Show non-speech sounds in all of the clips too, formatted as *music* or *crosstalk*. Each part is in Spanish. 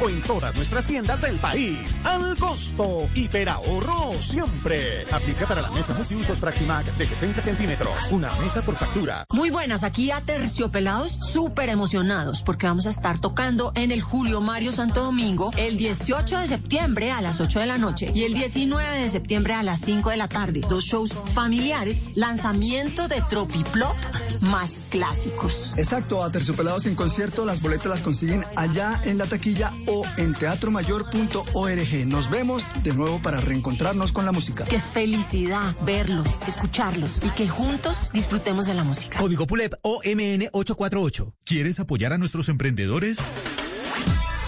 O en todas nuestras tiendas del país. Al costo. Hiperahorro siempre. Aplica para la mesa multiusos Practimac de 60 centímetros. Una mesa por factura. Muy buenas, aquí a Terciopelados, súper emocionados porque vamos a estar tocando en el Julio Mario Santo Domingo el 18 de septiembre a las 8 de la noche y el 19 de septiembre a las 5 de la tarde. Dos shows familiares, lanzamiento de Tropiplop más clásicos. Exacto, a Terciopelados en concierto, las boletas las consiguen allá en la taquilla o en teatromayor.org. Nos vemos de nuevo para reencontrarnos con la música. Qué felicidad verlos, escucharlos y que juntos disfrutemos de la música. Código PULEP OMN 848. ¿Quieres apoyar a nuestros emprendedores?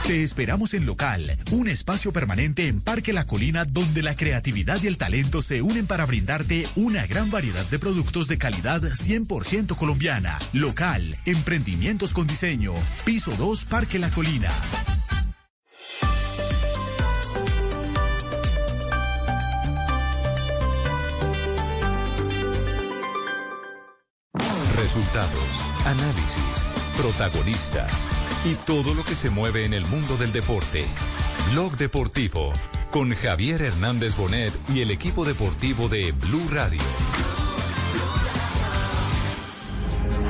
Te esperamos en Local, un espacio permanente en Parque La Colina donde la creatividad y el talento se unen para brindarte una gran variedad de productos de calidad 100% colombiana. Local, emprendimientos con diseño. Piso 2, Parque La Colina. Resultados, análisis, protagonistas y todo lo que se mueve en el mundo del deporte. Blog Deportivo con Javier Hernández Bonet y el equipo deportivo de Blue Radio.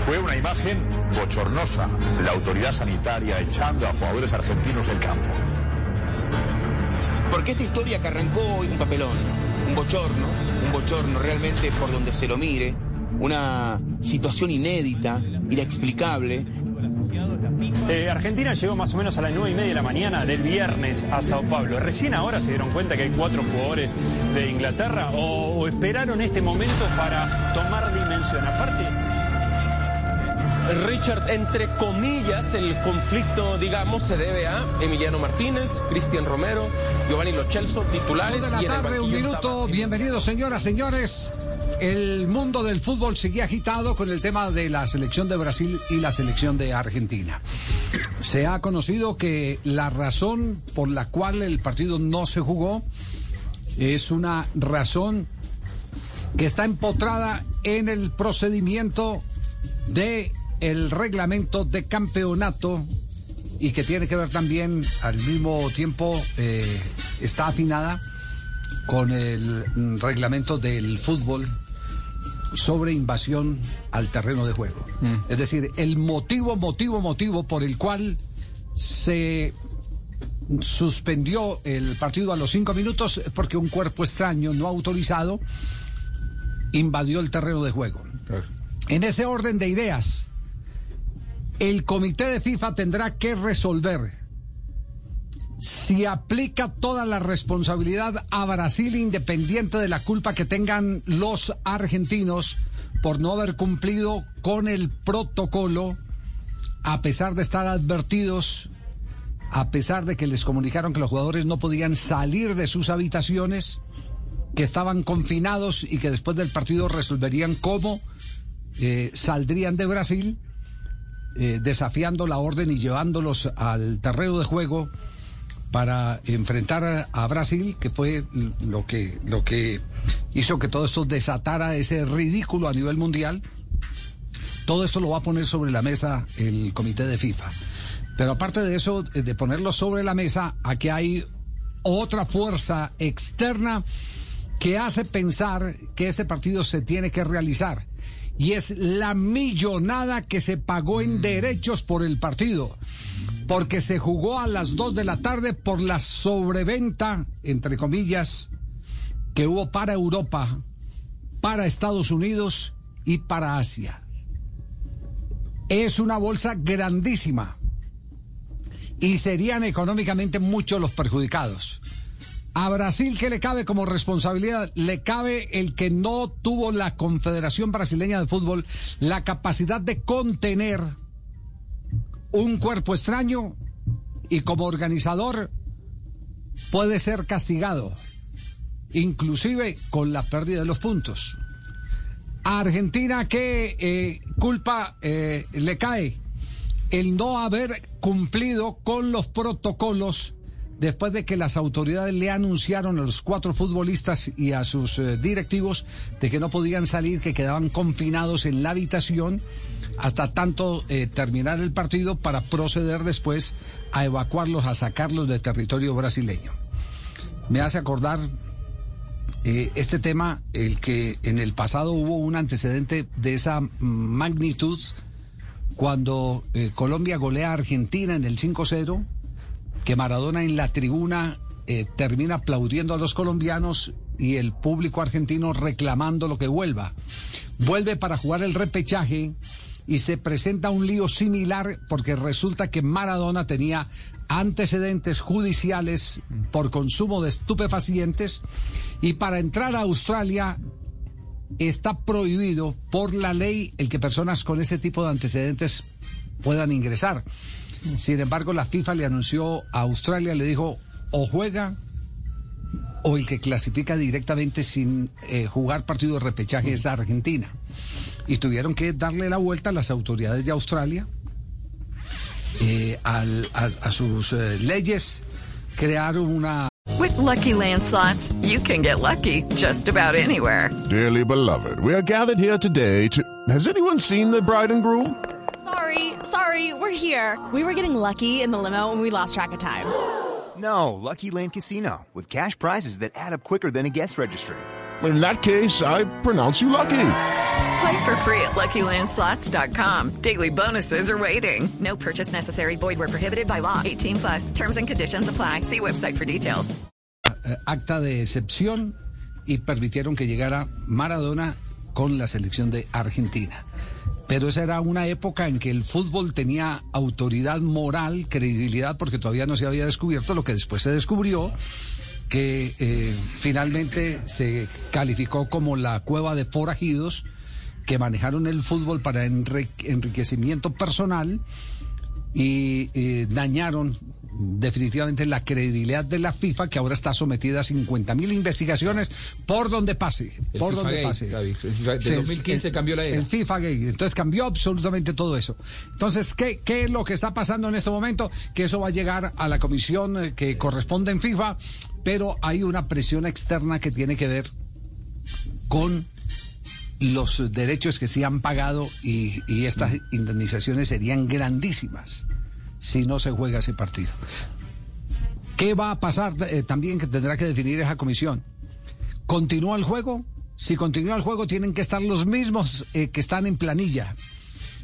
Fue una imagen bochornosa, la autoridad sanitaria echando a jugadores argentinos del campo. Porque esta historia que arrancó hoy un papelón, un bochorno, un bochorno realmente por donde se lo mire, una situación inédita, inexplicable. Eh, Argentina llegó más o menos a las 9 y media de la mañana del viernes a Sao Paulo. Recién ahora se dieron cuenta que hay cuatro jugadores de Inglaterra o, o esperaron este momento para tomar dimensión. Aparte, Richard, entre comillas, el conflicto, digamos, se debe a Emiliano Martínez, Cristian Romero, Giovanni Lo Celso, titulares. De la y en el tarde, un minuto. estaba- Bienvenidos, señoras, señores. El mundo del fútbol sigue agitado con el tema de la selección de Brasil y la selección de Argentina. Se ha conocido que la razón por la cual el partido no se jugó es una razón que está empotrada en el procedimiento de el reglamento de campeonato y que tiene que ver también al mismo tiempo eh, está afinada con el reglamento del fútbol sobre invasión al terreno de juego. Es decir, el motivo, motivo, motivo por el cual se suspendió el partido a los cinco minutos es porque un cuerpo extraño no autorizado invadió el terreno de juego. En ese orden de ideas, el comité de FIFA tendrá que resolver si aplica toda la responsabilidad a Brasil independiente de la culpa que tengan los argentinos por no haber cumplido con el protocolo a pesar de estar advertidos, a pesar de que les comunicaron que los jugadores no podían salir de sus habitaciones, que estaban confinados y que después del partido resolverían cómo eh, saldrían de Brasil, eh, desafiando la orden y llevándolos al terreno de juego para enfrentar a, Brasil, que fue lo que, lo que hizo que todo esto desatara ese ridículo a nivel mundial. Todo esto lo va a poner sobre la mesa el comité de FIFA. Pero aparte de eso, eh, de ponerlo sobre la mesa, aquí hay otra fuerza externa que hace pensar que este partido se tiene que realizar. Y es la millonada que se pagó en derechos por el partido. Porque se jugó a las 2 de la tarde por la sobreventa, entre comillas, que hubo para Europa, para Estados Unidos y para Asia. Es una bolsa grandísima y serían económicamente muchos los perjudicados. A Brasil, ¿qué le cabe como responsabilidad? Le cabe el que no tuvo la Confederación Brasileña de Fútbol la capacidad de contener un cuerpo extraño y como organizador puede ser castigado, inclusive con la pérdida de los puntos. A Argentina, ¿qué eh, culpa eh, le cae? El no haber cumplido con los protocolos después de que las autoridades le anunciaron a los cuatro futbolistas y a sus eh, directivos de que no podían salir, que quedaban confinados en la habitación hasta tanto eh, terminar el partido para proceder después a evacuarlos, a sacarlos del territorio brasileño. Me hace acordar eh, este tema, el que en el pasado hubo un antecedente de esa magnitud cuando Colombia golea a Argentina en el 5-0 que Maradona en la tribuna eh, termina aplaudiendo a los colombianos y el público argentino reclamando lo que vuelva. Vuelve para jugar el repechaje y se presenta un lío similar porque resulta que Maradona tenía antecedentes judiciales por consumo de estupefacientes y para entrar a Australia está prohibido por la ley el que personas con ese tipo de antecedentes puedan ingresar. Sin embargo, la FIFA le anunció a Australia, le dijo, o juega o el que clasifica directamente sin eh, jugar partido de repechaje es Argentina. Y tuvieron que darle la vuelta a las autoridades de Australia, eh, al, a, a, sus eh, leyes, crearon una... With lucky landslots, you can get lucky just about anywhere. Dearly beloved, we are gathered here today to... Has anyone seen the bride and groom? Sorry, sorry, we're here. We were getting lucky in the limo and we lost track of time. No, Lucky Land Casino, with cash prizes that add up quicker than a guest registry. In that case, I pronounce you lucky. Play for free at LuckyLandSlots.com. Daily bonuses are waiting. No purchase necessary. Void where prohibited by law. 18 plus. Terms and conditions apply. See website for details. Eh, acta de excepción y permitieron que llegara Maradona con la selección de Argentina. Pero esa era una época en que el fútbol tenía autoridad moral, credibilidad, porque todavía no se había descubierto lo que después se descubrió, que eh, finalmente se calificó como la cueva de forajidos que manejaron el fútbol para enriquecimiento personal y eh, dañaron definitivamente la credibilidad de la FIFA, que ahora está sometida a 50.000 investigaciones por donde pase. El por FIFA donde pase. Gaby. De 2015 cambió la era. El FIFA Gate. Entonces cambió absolutamente todo eso. Entonces, ¿qué, ¿qué es lo que está pasando en este momento? Que eso va a llegar a la comisión eh, que corresponde en FIFA, pero hay una presión externa que tiene que ver con los derechos que se han pagado y, y estas indemnizaciones serían grandísimas si no se juega ese partido. ¿Qué va a pasar eh, también que tendrá que definir esa comisión? ¿Continúa el juego? Si continúa el juego tienen que estar los mismos eh, que están en planilla.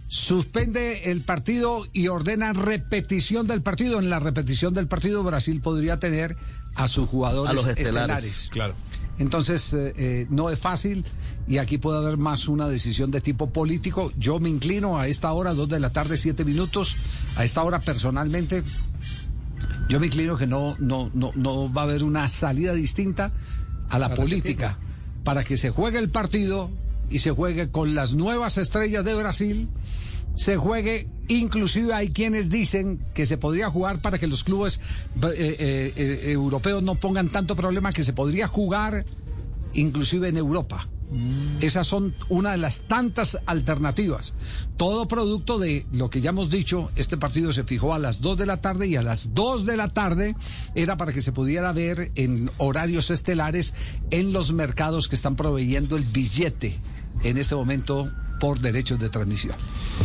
Suspende el partido y ordena repetición del partido. En la repetición del partido Brasil podría tener a sus jugadores A los estelares, estelares. claro. Entonces, eh, eh, no es fácil y aquí puede haber más una decisión de tipo político. Yo me inclino a esta hora, dos de la tarde, siete minutos, a esta hora personalmente, yo me inclino que no, no, no, no va a haber una salida distinta a la política para que se juegue el partido y se juegue con las nuevas estrellas de Brasil se juegue, inclusive hay quienes dicen que se podría jugar para que los clubes eh, eh, eh, europeos no pongan tanto problema, que se podría jugar inclusive en Europa. Esas son una de las tantas alternativas. Todo producto de lo que ya hemos dicho, este partido se fijó a las 2 de la tarde y a las 2 de la tarde era para que se pudiera ver en horarios estelares en los mercados que están proveyendo el billete en este momento por derechos de transmisión.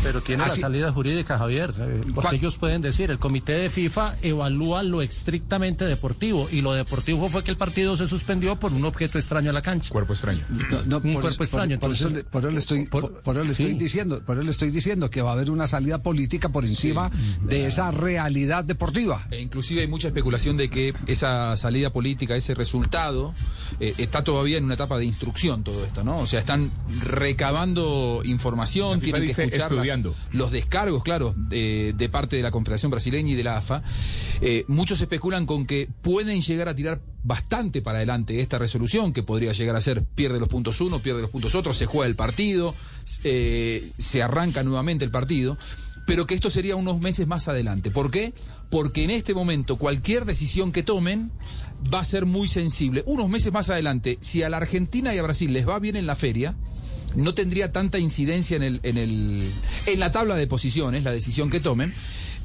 Pero tiene Así- la salida jurídica, Javier, eh, porque ¿Cuál? ellos pueden decir, el comité de FIFA evalúa lo estrictamente deportivo y lo deportivo fue que el partido se suspendió por un objeto extraño a la cancha. Cuerpo extraño. No, no, un cuerpo eso- extraño. Por, por eso, entonces, le- por eso le estoy, por, por eso le estoy sí. diciendo, por eso le estoy diciendo que va a haber una salida política por encima de esa realidad deportiva. E inclusive hay mucha especulación de que esa salida política, ese resultado, eh, está todavía en una etapa de instrucción todo esto, ¿no? O sea, están recabando información, tienen que escuchar las- estudiando. los descargos, claro, de, de parte de la Confederación Brasileña y de la AFA. Eh, muchos especulan con que pueden llegar a tirar bastante para adelante esta resolución, que podría llegar a ser pierde los puntos uno, pierde los puntos otro, se juega el partido, eh, se arranca nuevamente el partido. pero que esto sería unos meses más adelante. ¿Por qué? Porque en este momento cualquier decisión que tomen va a ser muy sensible. Unos meses más adelante, si a la Argentina y a Brasil les va bien en la feria, no tendría tanta incidencia en, el, en, el, en la tabla de posiciones, la decisión que tomen.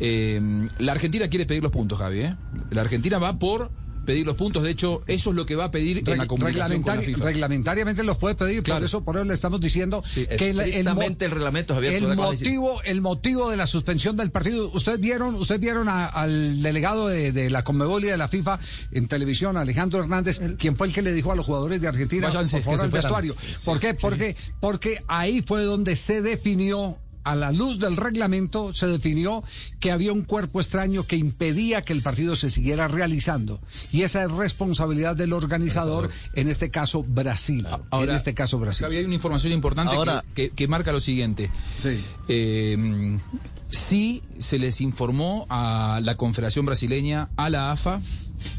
Eh, la Argentina quiere pedir los puntos, Javi. ¿eh? La Argentina va por pedir los puntos. De hecho, eso es lo que va a pedir en la comunicación con la FIFA. Reglamentariamente los puede pedir, por eso por eso le estamos diciendo que el, el, el reglamento, Javier, el podemos decir. motivo, el motivo de la suspensión del partido. Ustedes vieron, ustedes vieron a- al delegado de, de la Conmebol y de la FIFA en televisión, Alejandro Hernández, quien fue el que le dijo a los jugadores de Argentina, Váyanse, por favor, que se al vestuario. Sí, ¿Por qué? sí. Porque, porque ahí fue donde se definió a la luz del reglamento se definió que había un cuerpo extraño que impedía que el partido se siguiera realizando. Y esa es responsabilidad del organizador, en este caso Brasil. en este caso Brasil. Hay una información importante Ahora- que, que- que marca lo siguiente. Eh, sí se les informó a la Confederación Brasileña, a la AFA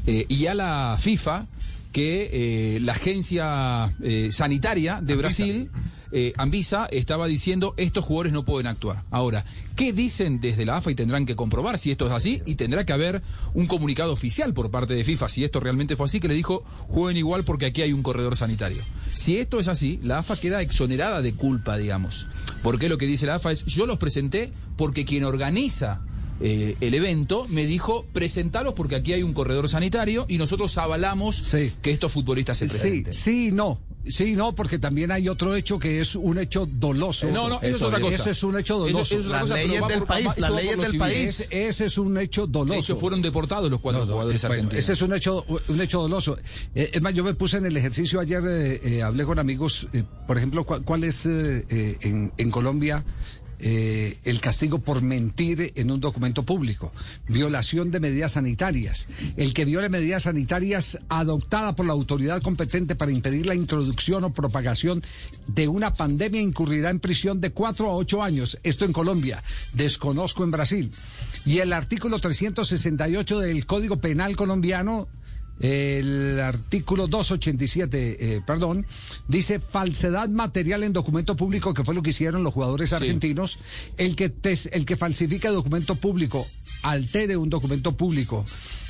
eh, y a la FIFA que eh, la agencia eh, sanitaria de Brasil, eh, Anvisa, estaba diciendo estos jugadores no pueden actuar. Ahora, ¿qué dicen desde la AFA y tendrán que comprobar si esto es así? Y tendrá que haber un comunicado oficial por parte de FIFA si esto realmente fue así, que le dijo jueguen igual porque aquí hay un corredor sanitario. Si esto es así, la AFA queda exonerada de culpa, digamos. Porque lo que dice la AFA es, yo los presenté porque quien organiza eh, el evento me dijo, presentalos porque aquí hay un corredor sanitario y nosotros avalamos que estos futbolistas se Sí, presenten. sí, y no. Sí, no, porque también hay otro hecho que es un hecho doloso. No, no, eso es otra cosa. Ese es un hecho doloso. eso es otra Las leyes del por- país, las leyes del civil. país. Ese, ese es un hecho doloso. De hecho, fueron deportados los cuatro jugadores Bueno, argentinos. ese es un hecho, un hecho doloso. Eh, es más, yo me puse en el ejercicio ayer, eh, eh, hablé con amigos, eh, por ejemplo, ¿cuál, cuál es eh, eh, en, en Colombia eh, el castigo por mentir en un documento público? Violación de medidas sanitarias. El que viole medidas sanitarias adoptada por la autoridad competente para impedir la introducción o propagación de una pandemia incurrirá en prisión de cuatro a ocho años. Esto en Colombia. Desconozco en Brasil. Y el artículo 368 del Código Penal colombiano el artículo 287, eh, perdón, dice falsedad material en documento público, que fue lo que hicieron los jugadores argentinos. El que, tes- el que falsifica documento público, altere un documento público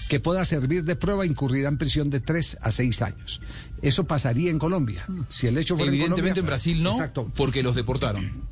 que pueda servir de prueba, incurrirá en prisión de tres a seis años. Eso pasaría en Colombia. Si el hecho fuera Evidentemente en Colombia- Brasil no, Exacto. porque los deportaron.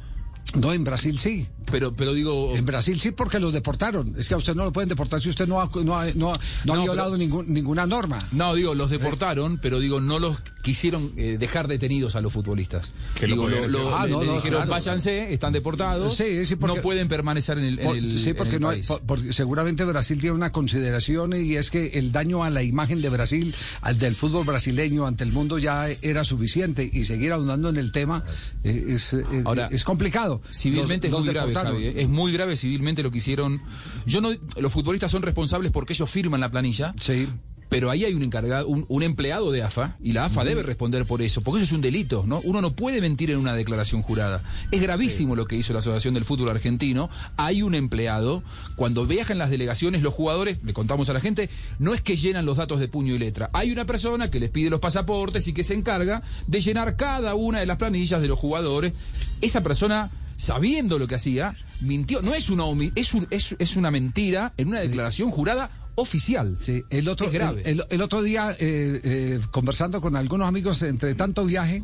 No, en Brasil sí. Pero, pero digo. En Brasil sí, porque los deportaron. Es que a usted no lo pueden deportar si usted no ha, no ha, no ha- no ha No, violado pero- ningún- ninguna norma. No, digo, los deportaron, pero digo, no los quisieron eh, dejar detenidos a los futbolistas. Que lo digo, hacer. Ah, le, no, le dijeron, claro. váyanse, están deportados, Sí, sí, porque- no pueden permanecer en el, en el- sí, en porque, el no hay- país. por- porque seguramente Brasil tiene una consideración y es que el daño a la imagen de Brasil, al del fútbol brasileño ante el mundo ya era suficiente y seguir ahondando en el tema eh, es, eh, Ahora, es complicado. Civilmente Los- es muy grave. Javi, ¿eh? Es muy grave civilmente lo que hicieron. Yo no, los futbolistas son responsables porque ellos firman la planilla. Sí. Pero ahí hay un encargado, un, un empleado de AFA, y la AFA debe responder por eso, porque eso es un delito, ¿no? Uno no puede mentir en una declaración jurada. Es gravísimo lo que hizo la Asociación del Fútbol Argentino. Hay un empleado, cuando viajan las delegaciones, los jugadores, le contamos a la gente, no es que llenan los datos de puño y letra. Hay una persona que les pide los pasaportes y que se encarga de llenar cada una de las planillas de los jugadores. Esa persona sabiendo lo que hacía, mintió. No es una, omi- es, un- es, es una mentira en una declaración jurada oficial. Sí, el otro, es grave. El, el- el otro día, eh, eh, conversando con algunos amigos entre tanto viaje,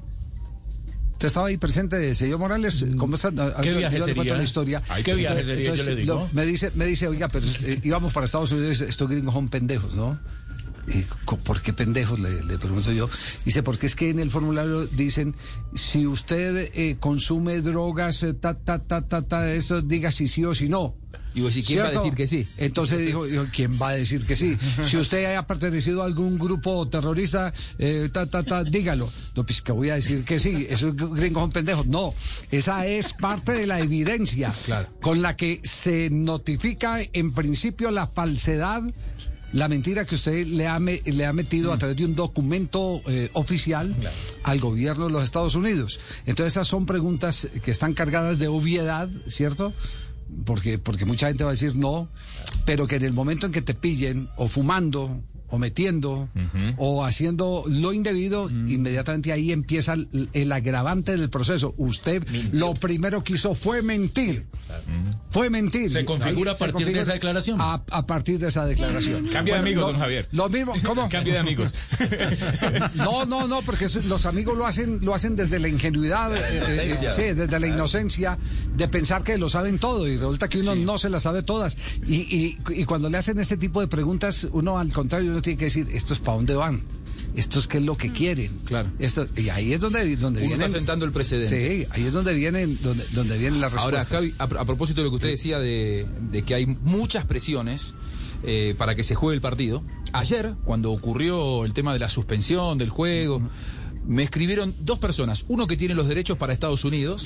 usted estaba ahí presente, señor Morales, conversando. Mm. ¿Qué yo- viaje yo le sería? la historia. Ay, ¿qué viaje sería? Yo le digo. lo- me dice, me dice, oiga, pero eh, íbamos para Estados Unidos, estos gringos son pendejos, ¿no? Y, co- ¿Por qué pendejos? Le, le pregunto yo. Dice, porque es que en el formulario dicen, si usted eh, consume drogas, eh, ta, ta, ta, ta, ta, eso diga si sí o si no. Y vos decís, ¿quién va a decir que sí? Entonces dijo, dijo, ¿quién va a decir que sí? *laughs* Si usted haya pertenecido a algún grupo terrorista, eh, ta, ta, ta, dígalo. No, pues que voy a decir que sí, esos gringos son pendejos. No, esa es parte de la evidencia con la que se notifica en principio la falsedad. La mentira que usted le ha, me- le ha metido a través de un documento eh, oficial al gobierno de los Estados Unidos. Entonces esas son preguntas que están cargadas de obviedad, ¿cierto? porque, porque mucha gente va a decir no, pero que en el momento en que te pillen o fumando o metiendo o haciendo lo indebido, inmediatamente ahí empieza el, el agravante del proceso. Usted lo primero que hizo fue mentir. fue mentir. ¿Se configura Ahí a partir de esa declaración? A, a partir de esa declaración. Cambio de amigos, lo- don Javier. Lo mismo, ¿cómo? *laughs* Cambio de amigos. *laughs* No, no, no, porque los amigos lo hacen, lo hacen desde la ingenuidad, eh, eh, sí, desde la inocencia de pensar que lo saben todo y resulta que uno no se las sabe todas. Y, y, y cuando le hacen este tipo de preguntas, uno al contrario, uno tiene que decir, ¿esto es para dónde van? ¿Esto es qué es lo que quieren? Claro. Esto, y ahí es donde, donde Uno vienen. está sentando el precedente. Sí, ahí es donde vienen, donde, donde vienen las Ahora, respuestas. Javi, a, a propósito de lo que usted decía de, de que hay muchas presiones eh, para que se juegue el partido, ayer, cuando ocurrió el tema de la suspensión del juego, me escribieron dos personas, uno que tiene los derechos para Estados Unidos,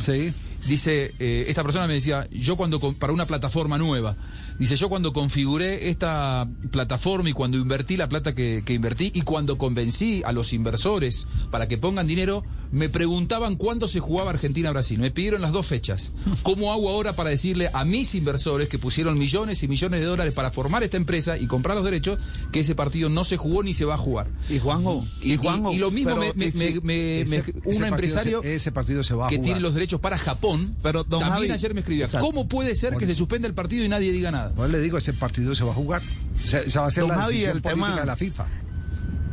dice, eh, esta persona me decía, yo cuando, para una plataforma nueva, dice, yo cuando configuré esta plataforma y cuando invertí la plata que, que invertí y cuando convencí a los inversores para que pongan dinero, me preguntaban cuándo se jugaba Argentina-Brasil. Me pidieron las dos fechas. ¿Cómo hago ahora para decirle a mis inversores que pusieron millones y millones de dólares para formar esta empresa y comprar los derechos que ese partido no se jugó ni se va a jugar? Y Juanjo, Y, y Juanjo, y lo mismo me, me- ese- me- me- ese- me- ese un partido empresario se- ese partido se va a que jugar. tiene los derechos para Japón Pero, don también Javi, ayer me escribía exacto. ¿cómo puede ser que se suspenda el partido y nadie diga nada? Pues le digo, ese partido se va a jugar. Esa, esa va a ser Don la Javi, decisión el política tema- de la FIFA.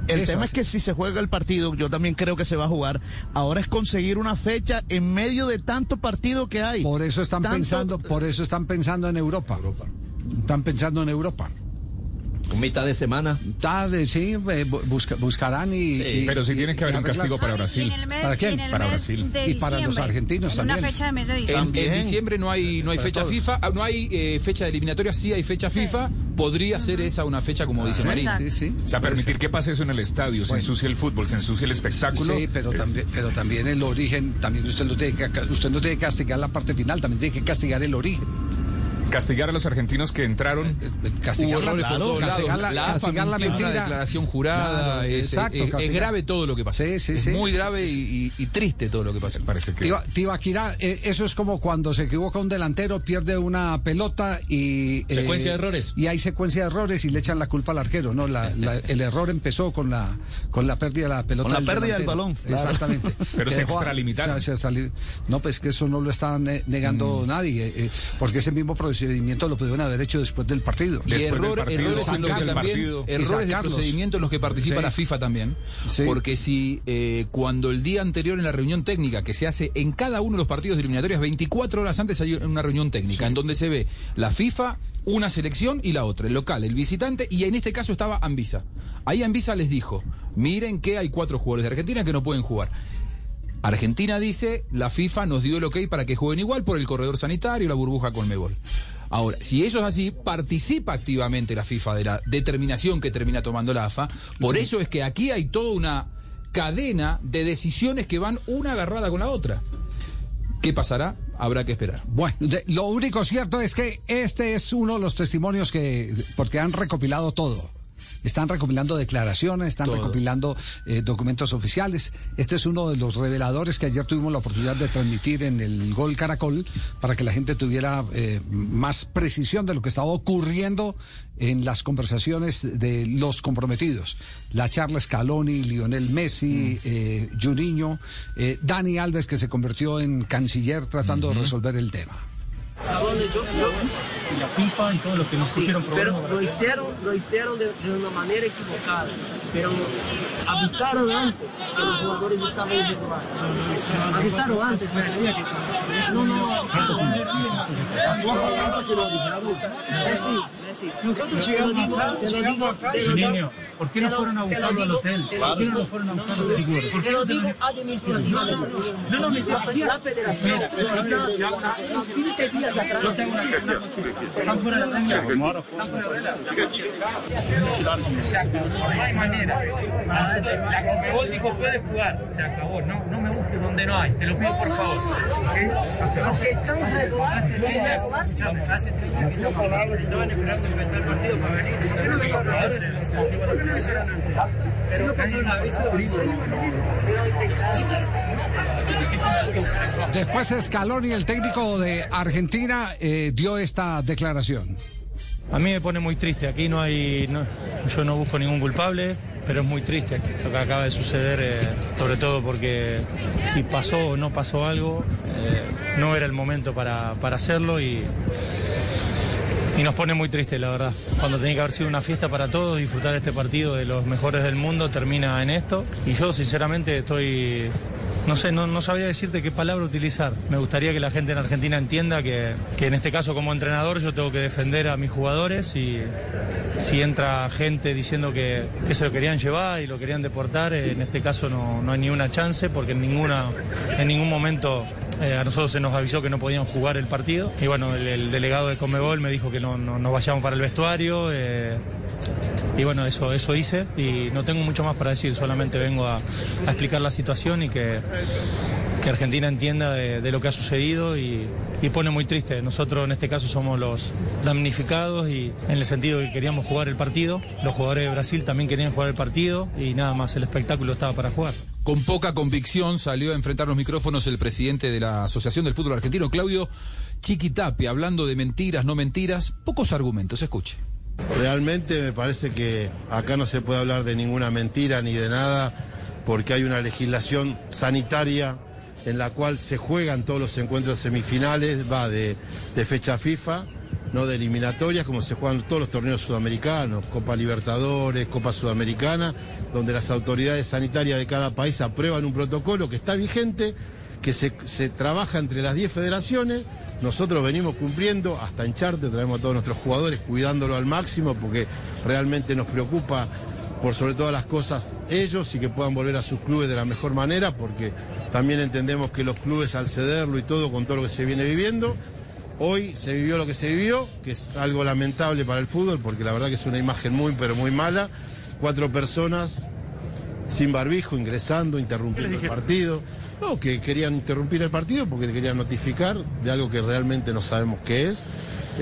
El tema es a que si se juega el partido, yo también creo que se va a jugar. Ahora es conseguir una fecha en medio de tanto partido que hay. Por eso están Tanto- pensando, por eso están pensando en Europa. Están pensando en Europa. Un mitad de semana. Está de- sí, eh, bu- busca- buscarán y, y- Pero sí y- tiene que haber un castigo para Brasil. Mes- ¿Para quién? Para Brasil. Y para los argentinos en también. una fecha de mes de En, diciembre. en diciembre no hay no hay fecha todos. FIFA, ah, no hay eh, fecha de eliminatoria, sí hay fecha FIFA. Podría ser esa una fecha como dice María. Sí, sí. O sea, permitir que pase eso en el estadio, se ensucia el fútbol, se ensucia el espectáculo. Sí, pero Es- también, pero también el origen, también usted lo tiene que, usted no tiene que castigar la parte final, también tiene que castigar el origen. Castigar a los argentinos que entraron. Castigar la, todos castigar la, AFA castigar la mentira. declaración jurada. Claro, es, exacto, es- es grave todo lo que pasa. Sí, sí, es sí. muy grave y, y- y triste todo lo que pasa. Parece que. Tiba- Tibaquirá, eh, eso es como cuando se equivoca un delantero, pierde una pelota y... eh, Secuencia de errores. Y hay secuencia de errores y le echan la culpa al arquero, ¿no? La- la- el error empezó con la, con la pérdida de la pelota Con la pérdida del delantero. balón, claro. Exactamente. *laughs* Pero se extralimitaron. o sea, No, pues que eso no lo está ne- negando Mm. nadie, eh, porque ese mismo procedimiento lo pudieron haber hecho después del partido. Y Después del error- partido, errores, en antes los que del también- partido. Y errores de procedimiento en los que participa Sí. la FIFA también. Sí. Porque si eh, cuando el día anterior en la reunión técnica que se hace en cada uno de los partidos de eliminatorias, 24 horas antes hay una reunión técnica en donde se ve la FIFA, una selección y la otra, el local, el visitante, y en este caso estaba Anvisa. Ahí Anvisa les dijo, miren que hay cuatro jugadores de Argentina que no pueden jugar. Argentina dice, la FIFA nos dio el ok para que jueguen igual por el corredor sanitario y la burbuja Conmebol. Ahora, si eso es así, participa activamente la FIFA de la determinación que termina tomando la AFA. Por eso es que aquí hay toda una cadena de decisiones que van una agarrada con la otra. ¿Qué pasará? Habrá que esperar. Bueno, de- lo único cierto es que este es uno de los testimonios que, porque han recopilado todo. Están recopilando declaraciones, están Todo. recopilando eh, documentos oficiales. Este es uno de los reveladores que ayer tuvimos la oportunidad de transmitir en el Gol Caracol para que la gente tuviera eh, más precisión de lo que estaba ocurriendo en las conversaciones de los comprometidos. La charla Scaloni, Lionel Messi, eh, Juninho, eh, Dani Alves que se convirtió en canciller tratando de resolver el tema. Y la FIFA y todos los que nos Sí, pusieron pero problemas. lo hicieron, lo hicieron de, de una manera equivocada. Pero avisaron antes que los jugadores estaban irregulares. Avisaron antes, me decía que no, no, avisaron. Messi, Messi. Nosotros lo llegamos acá, te lo digo, lo ¿por qué no lo- fueron a lo buscarlo al hotel? te lo ¿Por qué no fueron a No, buscarlo no, al? ¿Por Te lo digo lo- administrativamente. No, no, me La la federación, la 20 días atrás. Yo tengo una. Están fuera de la regla. Están fuera de la No hay manera. La Conmebol dijo puede jugar. Se acabó. No, no me busques donde no hay. Te lo pido por favor. Hace- estamos regulares, Hace los 30 regulares. escuchame, hace 30 que estaban esperando empezar el partido para venir. ¿Por qué no los jugadores Pero no pasó una vez. Después Scaloni, el técnico de Argentina, eh, dio esta declaración. A mí me pone muy triste. Aquí no hay. no- yo no busco ningún culpable, pero es muy triste lo que acaba de suceder, eh, sobre todo porque si pasó o no pasó algo, eh, no era el momento para, para hacerlo y y nos pone muy triste, la verdad. Cuando tenía que haber sido una fiesta para todos, disfrutar este partido de los mejores del mundo, termina en esto. Y yo, sinceramente, estoy. No sé, no, no sabría decirte qué palabra utilizar. Me gustaría que la gente en Argentina entienda que, que en este caso, como entrenador, yo tengo que defender a mis jugadores y si entra gente diciendo que, que se lo querían llevar y lo querían deportar, eh, en este caso no, no hay ni una chance porque en, ninguna, en ningún momento eh, a nosotros se nos avisó que no podían jugar el partido. Y bueno, el, el delegado de Comebol me dijo que no, no, vayamos para el vestuario. eh, y bueno, eso, eso hice y no tengo mucho más para decir, solamente vengo a explicar la situación y que, que Argentina entienda de, de lo que ha sucedido y, y pone muy triste. Nosotros en este caso somos los damnificados y en el sentido que queríamos jugar el partido, los jugadores de Brasil también querían jugar el partido y nada más, el espectáculo estaba para jugar. Con poca convicción salió a enfrentar los micrófonos el presidente de la Asociación del Fútbol Argentino, Claudio Chiquitapia, hablando de mentiras, no mentiras, pocos argumentos, escuche. Realmente me parece que acá no se puede hablar de ninguna mentira ni de nada, porque hay una legislación sanitaria en la cual se juegan todos los encuentros semifinales, va de, de fecha FIFA, no de eliminatorias, como se juegan todos los torneos sudamericanos, Copa Libertadores, Copa Sudamericana, donde las autoridades sanitarias de cada país aprueban un protocolo que está vigente, que se, se trabaja entre las 10 federaciones. Nosotros venimos cumpliendo, hasta en Charte traemos a todos nuestros jugadores cuidándolo al máximo porque realmente nos preocupa por sobre todas las cosas ellos y que puedan volver a sus clubes de la mejor manera porque también entendemos que los clubes al cederlo y todo con todo lo que se viene viviendo, hoy se vivió lo que se vivió, que es algo lamentable para el fútbol porque la verdad que es una imagen muy pero muy mala, cuatro personas sin barbijo ingresando, interrumpiendo el partido. No, que querían interrumpir el partido porque querían notificar de algo que realmente no sabemos qué es.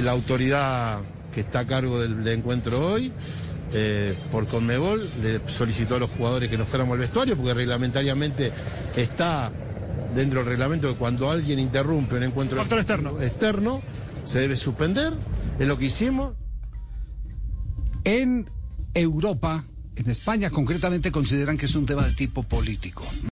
La autoridad que está a cargo del, del encuentro hoy, eh, por Conmebol, le solicitó a los jugadores que no fuéramos al vestuario porque reglamentariamente está dentro del reglamento que cuando alguien interrumpe un encuentro externo. externo se debe suspender. Es lo que hicimos. En Europa, en España concretamente, consideran que es un tema de tipo político.